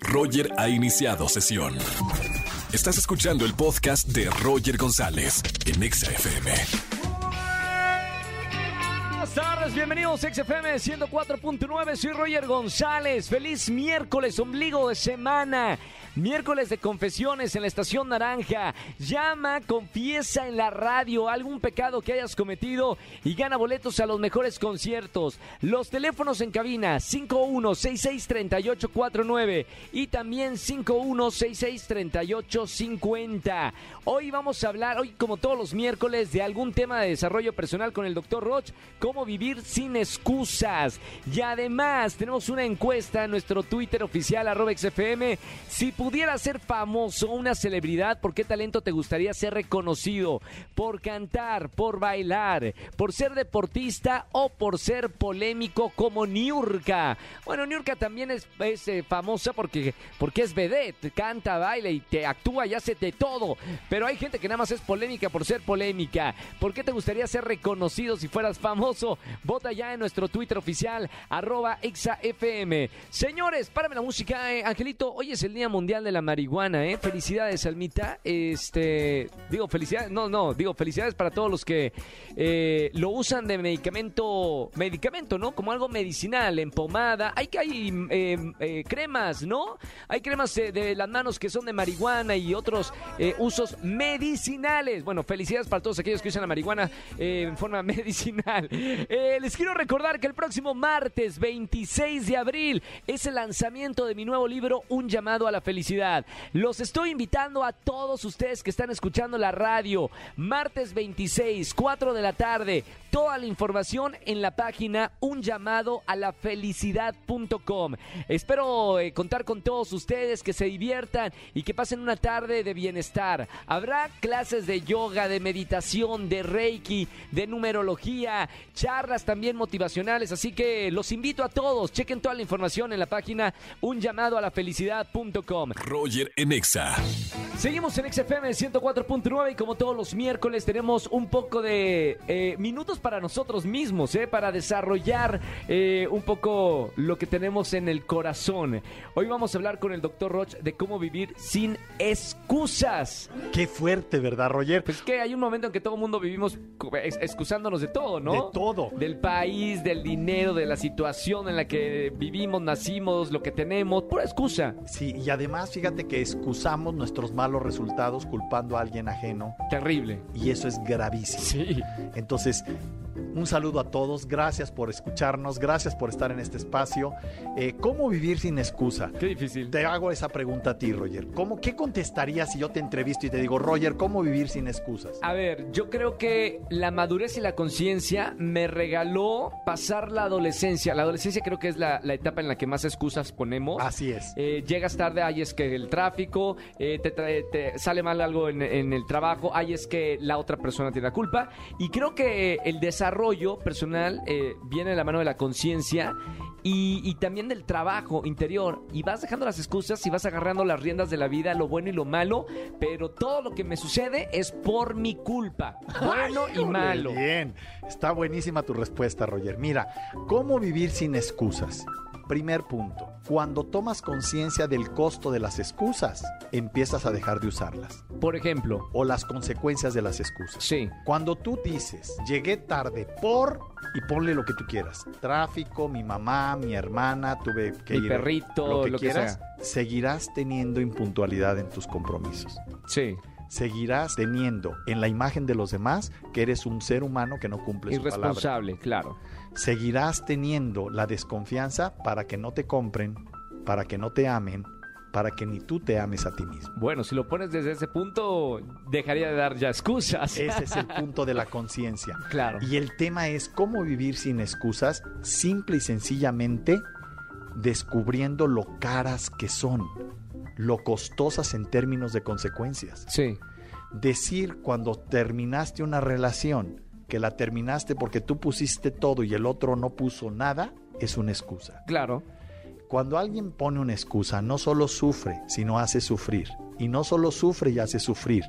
Roger ha iniciado sesión. Estás escuchando el podcast de Roger González en Exa FM. Buenas tardes, bienvenidos a XFM 104.9, soy Roger González, feliz miércoles, ombligo de semana, miércoles de confesiones en la estación naranja, llama, confiesa en la radio algún pecado que hayas cometido y gana boletos a los mejores conciertos. Los teléfonos en cabina 51663849 y también 51663850. Hoy vamos a hablar, hoy como todos los miércoles, de algún tema de desarrollo personal con el doctor Roch, cómo vivir sin excusas. Y además tenemos una encuesta en nuestro Twitter oficial, arroba XFM. Pudieras ser famoso, una celebridad, ¿por qué talento te gustaría ser reconocido? ¿Por cantar, por bailar, por ser deportista o por ser polémico como Niurka? Bueno, Niurka también es, es, eh, famosa porque, porque es vedette, canta, baila y te actúa y hace de todo. Pero hay gente que nada más es polémica por ser polémica. ¿Por qué te gustaría ser reconocido si fueras famoso? Vota ya en nuestro Twitter oficial, arroba exafm. Señores, párame la música, eh. Angelito. Hoy es el Día Mundial de la Marihuana, ¿eh? Felicidades, Almita. Este, digo, felicidades, no, no, digo, felicidades para todos los que eh, lo usan de medicamento, medicamento, ¿no? Como algo medicinal, en pomada. Hay que hay eh, eh, cremas, ¿no? Hay cremas de las manos que son de marihuana y otros usos medicinales. Bueno, felicidades para todos aquellos que usan la marihuana en forma medicinal. Les quiero recordar que el próximo martes 26 de abril es el lanzamiento de mi nuevo libro Un llamado a la felicidad. Los estoy invitando a todos ustedes que están escuchando la radio. Martes 26, 4 de la tarde. Toda la información en la página un llamado a la felicidad.com. Espero eh, contar con todos ustedes que se diviertan y que pasen una tarde de bienestar. Habrá clases de yoga, de meditación, de reiki, de numerología, charlas también motivacionales, así que los invito a todos. Chequen toda la información en la página un llamado a la felicidad.com. Roger en Exa. Seguimos en XFM 104.9 y como todos los miércoles tenemos un poco de eh, minutos para nosotros mismos, eh, para desarrollar eh, un poco lo que tenemos en el corazón. Hoy vamos a hablar con el doctor Roch de cómo vivir sin excusas. Qué fuerte, ¿verdad, Roger? Pues que hay un momento en que todo el mundo vivimos ex- excusándonos de todo, ¿no? De todo. Del país, del dinero, de la situación en la que vivimos, nacimos, lo que tenemos, pura excusa. Sí, y además fíjate que excusamos nuestros malos resultados culpando a alguien ajeno Terrible. y eso es gravísimo. Sí. Entonces, un saludo a todos, gracias por escucharnos, gracias por estar en este espacio. Eh, ¿Cómo vivir sin excusa? Qué difícil. Te hago esa pregunta a ti, Roger. ¿Cómo, ¿Qué contestarías si yo te entrevisto y te digo, Roger, ¿cómo vivir sin excusas? A ver, yo creo que la madurez y la conciencia me regaló pasar la adolescencia. La adolescencia creo que es la, la etapa en la que más excusas ponemos. Así es. Eh, llegas tarde, ay, es que el tráfico, eh, te, trae- te sale mal algo en, en el trabajo, ay, es que la otra persona tiene la culpa. Y creo que el desarrollo personal eh, viene de la mano de la conciencia y, y también del trabajo interior. Y vas dejando las excusas y vas agarrando las riendas de la vida, lo bueno y lo malo, pero todo lo que me sucede es por mi culpa. Bueno y malo. Bien, está buenísima tu respuesta, Roger. Mira, ¿cómo vivir sin excusas? Primer punto, cuando tomas conciencia del costo de las excusas, empiezas a dejar de usarlas. Por ejemplo, O las consecuencias de las excusas. sí. Cuando tú dices, llegué tarde por, y ponle lo que tú quieras, tráfico, mi mamá, mi hermana, tuve que Mi ir, perrito, lo que lo que quieras, seguirás teniendo impuntualidad en tus compromisos. Sí. Seguirás teniendo en la imagen de los demás que eres un ser humano que no cumple su palabra. Irresponsable, claro. Seguirás teniendo la desconfianza para que no te compren, para que no te amen, para que ni tú te ames a ti mismo. Bueno, si lo pones desde ese punto, dejaría de dar ya excusas. Ese es el punto de la conciencia. Claro. Y el tema es cómo vivir sin excusas, simple y sencillamente descubriendo lo caras que son, lo costosas en términos de consecuencias. Sí. Decir cuando terminaste una relación que la terminaste porque tú pusiste todo y el otro no puso nada, es una excusa. Claro. Cuando alguien pone una excusa, no solo sufre, sino hace sufrir. Y no solo sufre y hace sufrir,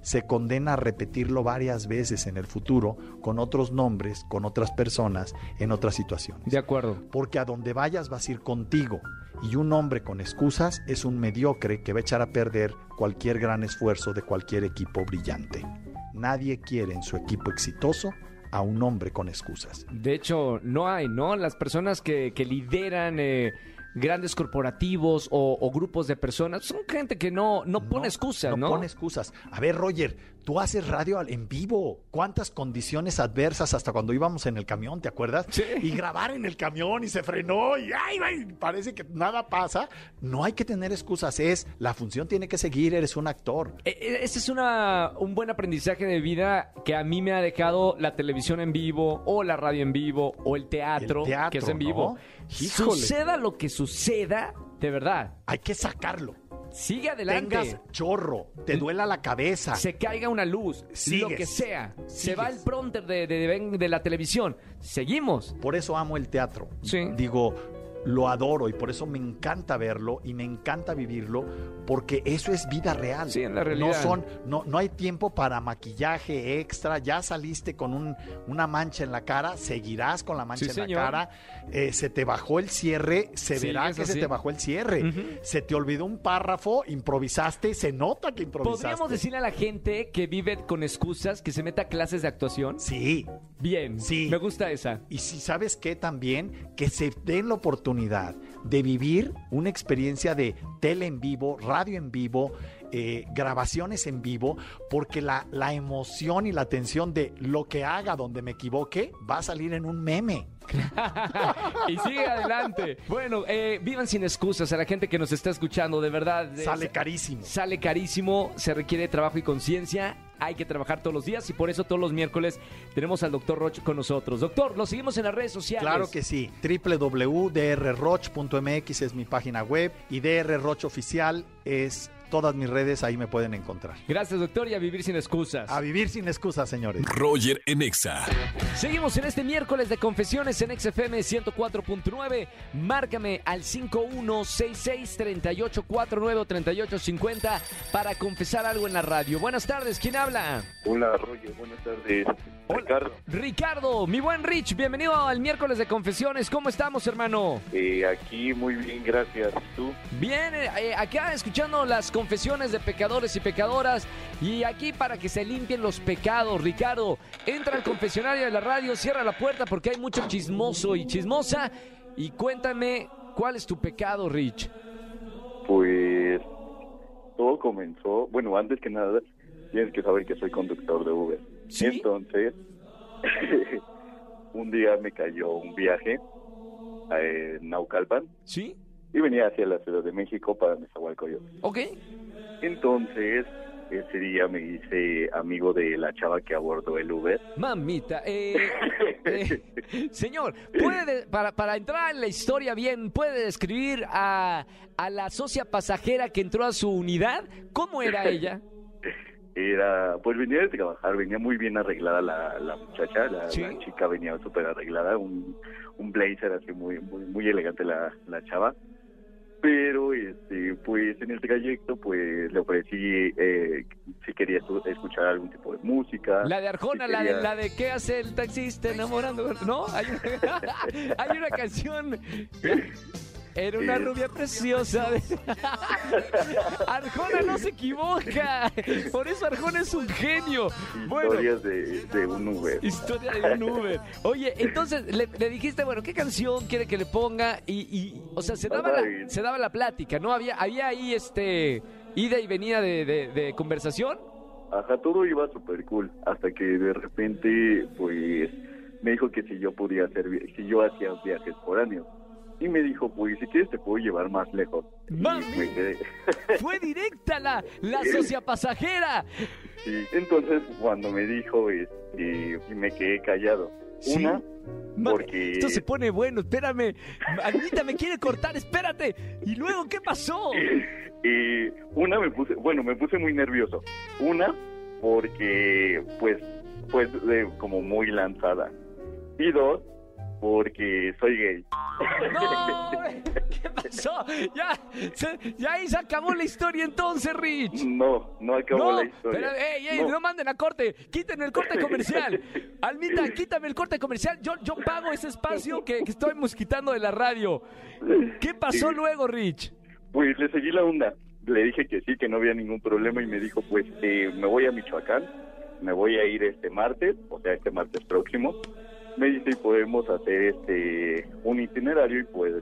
se condena a repetirlo varias veces en el futuro con otros nombres, con otras personas, en otras situaciones. De acuerdo. Porque a donde vayas vas a ir contigo. Y un hombre con excusas es un mediocre que va a echar a perder cualquier gran esfuerzo de cualquier equipo brillante. Nadie quiere en su equipo exitoso a un hombre con excusas. De hecho, no hay, ¿no? Las personas que, lideran eh, grandes corporativos o, o grupos de personas son gente que no, no pone excusas, ¿no? No pone excusas. A ver, Roger, tú haces radio en vivo. ¿Cuántas condiciones adversas hasta cuando íbamos en el camión, te acuerdas? Sí. Y grabar en el camión y se frenó y ay, ay, parece que nada pasa. No hay que tener excusas. Es la función tiene que seguir. Eres un actor. E- e- Ese es una, un buen aprendizaje de vida que a mí me ha dejado la televisión en vivo o la radio en vivo o el teatro, El teatro, que es en ¿no? Híjole. Suceda lo que suceda, de verdad, Hay que sacarlo. sigue adelante. Tengas chorro, te duela la cabeza. se caiga una luz, lo Sigues. que sea. Se Sigues. va el prompter de, de- de- de la televisión. Seguimos. Por eso amo el teatro. Sí. Digo, lo adoro y por eso me encanta verlo y me encanta vivirlo porque eso es vida real. Sí, en la realidad. No son, no, no hay tiempo para maquillaje extra. Ya saliste con un- una mancha en la cara, seguirás con la mancha Sí, en señor. la cara. eh, se te bajó el cierre, se Sí, verá que se te bajó el cierre. Se te olvidó un párrafo, improvisaste, se nota que improvisaste. ¿Podríamos decirle a la gente que vive con excusas que se meta a clases de actuación? Sí. Bien. Sí. Me gusta esa. Y si sabes qué también, que se den la oportunidad de vivir una experiencia de tele en vivo, radio en vivo, eh, grabaciones en vivo, porque la, la emoción y la tensión de lo que haga donde me equivoque va a salir en un meme. y sigue adelante. Bueno, eh, vivan sin excusas a la gente que nos está escuchando, de verdad. eh, Sale carísimo. Sale carísimo, se requiere trabajo y conciencia. Hay que trabajar todos los días y por eso todos los miércoles tenemos al doctor Roch con nosotros. Doctor, lo seguimos en las redes sociales. Claro que sí. www.drroch.mx es mi página web y DR Roch Oficial es todas mis redes, ahí me pueden encontrar. Gracias, doctor, y a vivir sin excusas. A vivir sin excusas, señores. Roger en Exa. Seguimos en este miércoles de confesiones en XFM 104.9. Márcame al 5166-3849 o 3850 para confesar algo en la radio. Buenas tardes, ¿quién habla? Hola, Roger, buenas tardes. Ricardo, Ricardo, mi buen Rich, bienvenido al miércoles de confesiones. ¿Cómo estamos, hermano? eh, aquí muy bien, gracias. ¿Tú? Bien, eh, eh, acá escuchando las confesiones de pecadores y pecadoras y aquí para que se limpien los pecados. Ricardo, entra al confesionario de la radio, cierra la puerta porque hay mucho chismoso y chismosa y cuéntame cuál es tu pecado, Rich. Pues todo comenzó, bueno, antes que nada, tienes que saber que soy conductor de Uber. ¿Sí? Entonces, un día me cayó un viaje a eh, Naucalpan ¿Sí? y venía hacia la Ciudad de México para Nezahualcóyotl. ¿Ok? Entonces, ese día me hice amigo de la chava que abordó el Uber. Mamita, eh, eh, señor, ¿puede, para, para entrar en la historia bien, ¿puede describir a, a la socia pasajera que entró a su unidad? ¿Cómo era ella? Era, pues venía de trabajar, venía muy bien arreglada la, la muchacha, la, Sí. la chica venía súper arreglada, un, un blazer así muy, muy, muy elegante la, la chava. Pero, este, pues en el trayecto, pues le ofrecí eh, si quería escuchar algún tipo de música. La de Arjona, si la de, la de ¿qué hace el taxista enamorando? ¿No? Hay una, hay una canción. Era una rubia preciosa. Arjona no se equivoca. Por eso Arjona es un genio. Bueno, Historias de, de un Uber. historia de un Uber. Oye, entonces le, le dijiste, bueno, ¿qué canción quiere que le ponga? Y, y, o sea, se daba, la, se daba la plática, ¿no? Había, había ahí este ida y venida de, de- de conversación. Ajá, todo iba súper cool, hasta que de repente, pues, me dijo que si yo podía hacer, si yo hacía viajes por año. Y me dijo, pues, si quieres te puedo llevar más lejos. ¡Mami! me quedé. Fue directa la, la socia pasajera. Sí, entonces cuando me dijo, este, me quedé callado. Sí. Una, porque... Esto se pone bueno, espérame. Anita me quiere cortar, espérate. ¿Y luego qué pasó? Una me puse, bueno, me puse muy nervioso. Una, porque, pues, pues, de- como muy lanzada. Y dos, porque soy gay. ¡No! ¿Qué pasó? Ya, se- ya ahí se acabó la historia entonces, Rich. No, no acabó No, la historia. pero, ey, ey, No. no. manden a corte, quítenme el corte comercial. Almita, quítame el corte comercial. Yo, yo pago ese espacio que, que estoy mosquitando de la radio. ¿Qué pasó Sí. luego, Rich? Pues le seguí la onda. Le dije que sí, que no había ningún problema y me dijo, pues eh, me voy a Michoacán, me voy a ir este martes, o sea, este martes próximo. Me dice, y podemos hacer este un itinerario y pues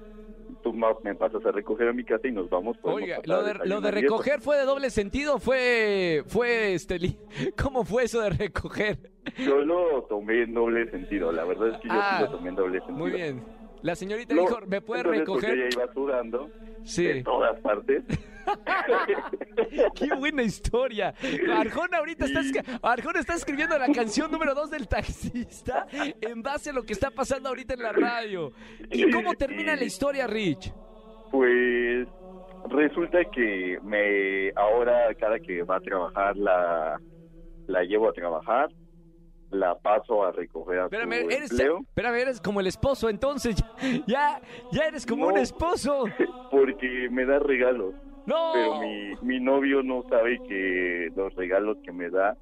tú me pasas a recoger a mi casa y nos vamos. Oiga, lo de, lo de recoger fue de doble sentido, fue, fue, este, ¿cómo fue eso de recoger? Yo lo tomé en doble sentido, la verdad es que yo Ah, sí lo tomé en doble sentido. Muy bien. La señorita dijo, ¿me puede entonces, recoger? ella iba sudando Sí. de todas partes. Qué buena historia. Arjona ahorita está, Arjona está escribiendo la canción número 2 del taxista en base a lo que está pasando ahorita en la radio. ¿Y cómo termina la historia, Rich? Pues resulta que me ahora cada que va a trabajar la la llevo a trabajar, la paso a recoger a Espérame, su eres, empleo espérame, eres como el esposo, entonces ya, ya eres como No. un esposo. porque me da regalos, No. pero mi, mi novio no sabe que los regalos que me da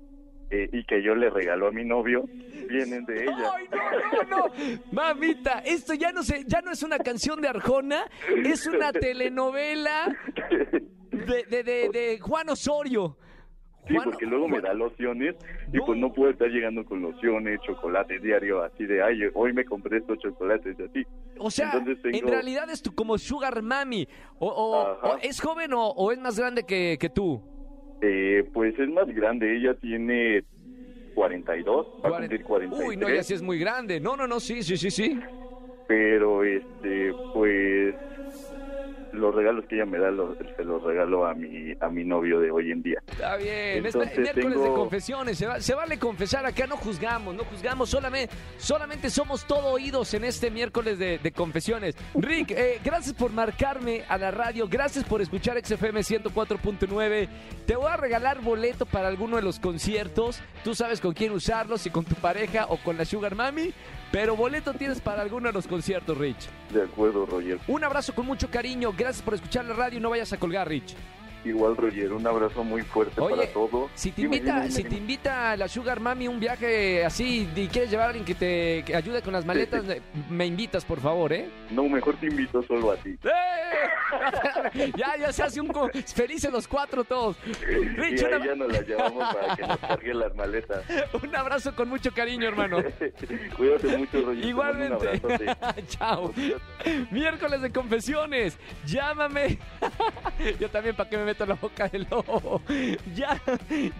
eh, y que yo le regalo a mi novio vienen de ella. Ay, no, no, no. Mamita, esto ya no se, ya no es una canción de Arjona, es una telenovela de, de, de, de Juan Osorio. Sí, porque luego me da lociones y No. pues no puedo estar llegando con lociones, chocolates diario, así de, ay, hoy me compré estos chocolates así. O sea, Entonces tengo- en realidad es tu, como Sugar Mami. O, o- ¿Es joven o, o es más grande que, que tú? Eh, pues es más grande, ella tiene 42, va a cumplir 43, Uy, no, ya sí es muy grande. No, no, no, sí, sí, sí, sí. pero este, pues los regalos que ella me da los, se los regalo a mi a mi novio de hoy en día. Está bien, es Entonces miércoles de tengo- confesiones, se, va- se vale confesar, acá no juzgamos, no juzgamos, solamente, solamente somos todo oídos en este miércoles de, de confesiones. Rick, eh, gracias por marcarme a la radio, gracias por escuchar XFM 104.9, te voy a regalar boleto para alguno de los conciertos, tú sabes con quién usarlo, si con tu pareja o con la Sugar Mami, pero boleto tienes para alguno de los conciertos, Rich. De acuerdo, Roger. Un abrazo con mucho cariño, gracias por escuchar la radio y no vayas a colgar, Rich. Igual, Roger, un abrazo muy fuerte Oye, para todos. Si te invita, si te invita la Sugar Mami un viaje así y quieres llevar a alguien que te que ayude con las maletas, me invitas, por favor, ¿eh? No, mejor te invito solo a ti. ¡Eh! ya, ya se hace un co- felices los cuatro todos. Rich, y una- ahí ya nos la llevamos para que nos carguen las maletas. un abrazo con mucho cariño, hermano. Cuídate mucho, Roger. te Igualmente. un. Chao. Miércoles de confesiones. Llámame. Yo también, ¿para qué me meto en la boca del lobo? Ya,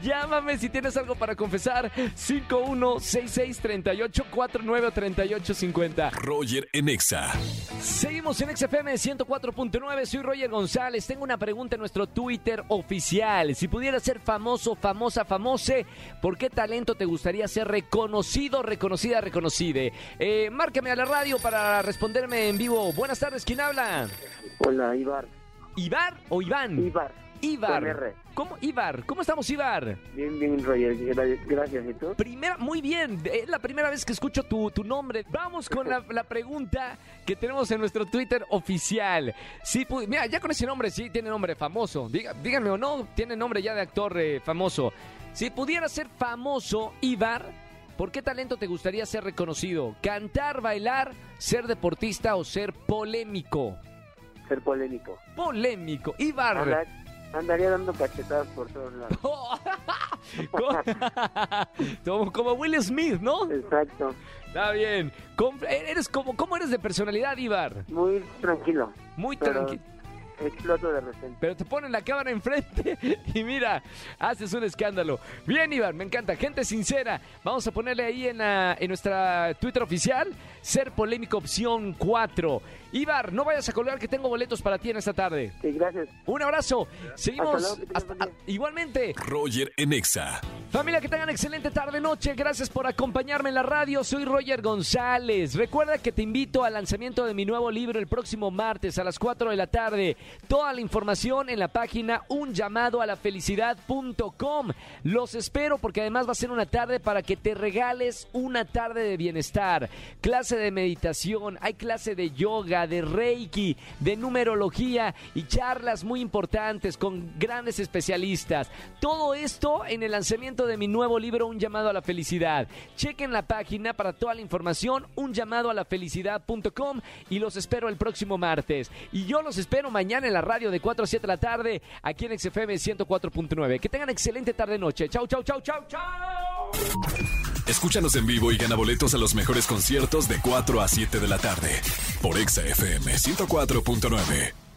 llámame si tienes algo para confesar. 51663849 o 3850. Roger en Exa. Seguimos en XFM 104.9, soy Roger González. Tengo una pregunta en nuestro Twitter oficial. Si pudieras ser famoso, famosa, famose, ¿por qué talento te gustaría ser reconocido, reconocida, reconocide? Eh, márcame a la radio para responderme en vivo. Buenas tardes, ¿quién habla? Hola, Ibar. ¿Ibar o Iván? Ibar. Ibar. ¿Cómo? Ibar. ¿Cómo estamos, Ibar? Bien, bien, Roger. Gra- Gracias. ¿Y tú? Primera, muy bien, es la primera vez que escucho tu, tu nombre. Vamos con la, la pregunta que tenemos en nuestro Twitter oficial. Si pu- mira, ya con ese nombre sí tiene nombre famoso. Diga- díganme o no, tiene nombre ya de actor eh, famoso. Si pudiera ser famoso, Ibar, ¿por qué talento te gustaría ser reconocido? ¿Cantar, bailar, ser deportista o ser polémico? Ser polémico. Polémico, Ibar. Andaría dando cachetadas por todos lados. como, como Will Smith, ¿no? Exacto. Está bien. Eres como, ¿Cómo eres de personalidad, Ibar? Muy tranquilo. Muy tranquilo. Exploto de repente. Pero te ponen la cámara enfrente y mira, haces un escándalo. Bien, Ibar, me encanta. Gente sincera. Vamos a ponerle ahí en, la- en nuestra Twitter oficial, ser polémico opción 4. Ibar, no vayas a colgar que tengo boletos para ti en esta tarde. Sí, gracias. Un abrazo. Seguimos. Hasta luego, hasta- día. igualmente. Roger en Exa. Familia, que tengan excelente tarde-noche. Gracias por acompañarme en la radio. Soy Roger González. Recuerda que te invito al lanzamiento de mi nuevo libro el próximo martes a las 4 de la tarde. Toda la información en la página un llamado a la felicidad.com. Los espero porque además va a ser una tarde para que te regales una tarde de bienestar. Clase de meditación, hay clase de yoga, de reiki, de numerología y charlas muy importantes con grandes especialistas. Todo esto en el lanzamiento de mi nuevo libro Un llamado a la felicidad. Chequen la página para toda la información un llamado a la felicidad.com y los espero el próximo martes. Y yo los espero mañana en la radio de 4 a 7 de la tarde aquí en XFM 104.9. Que tengan excelente tarde noche. Chau, chau, chau, chau, chau. Escúchanos en vivo y gana boletos a los mejores conciertos de 4 a 7 de la tarde por Exa FM 104.9.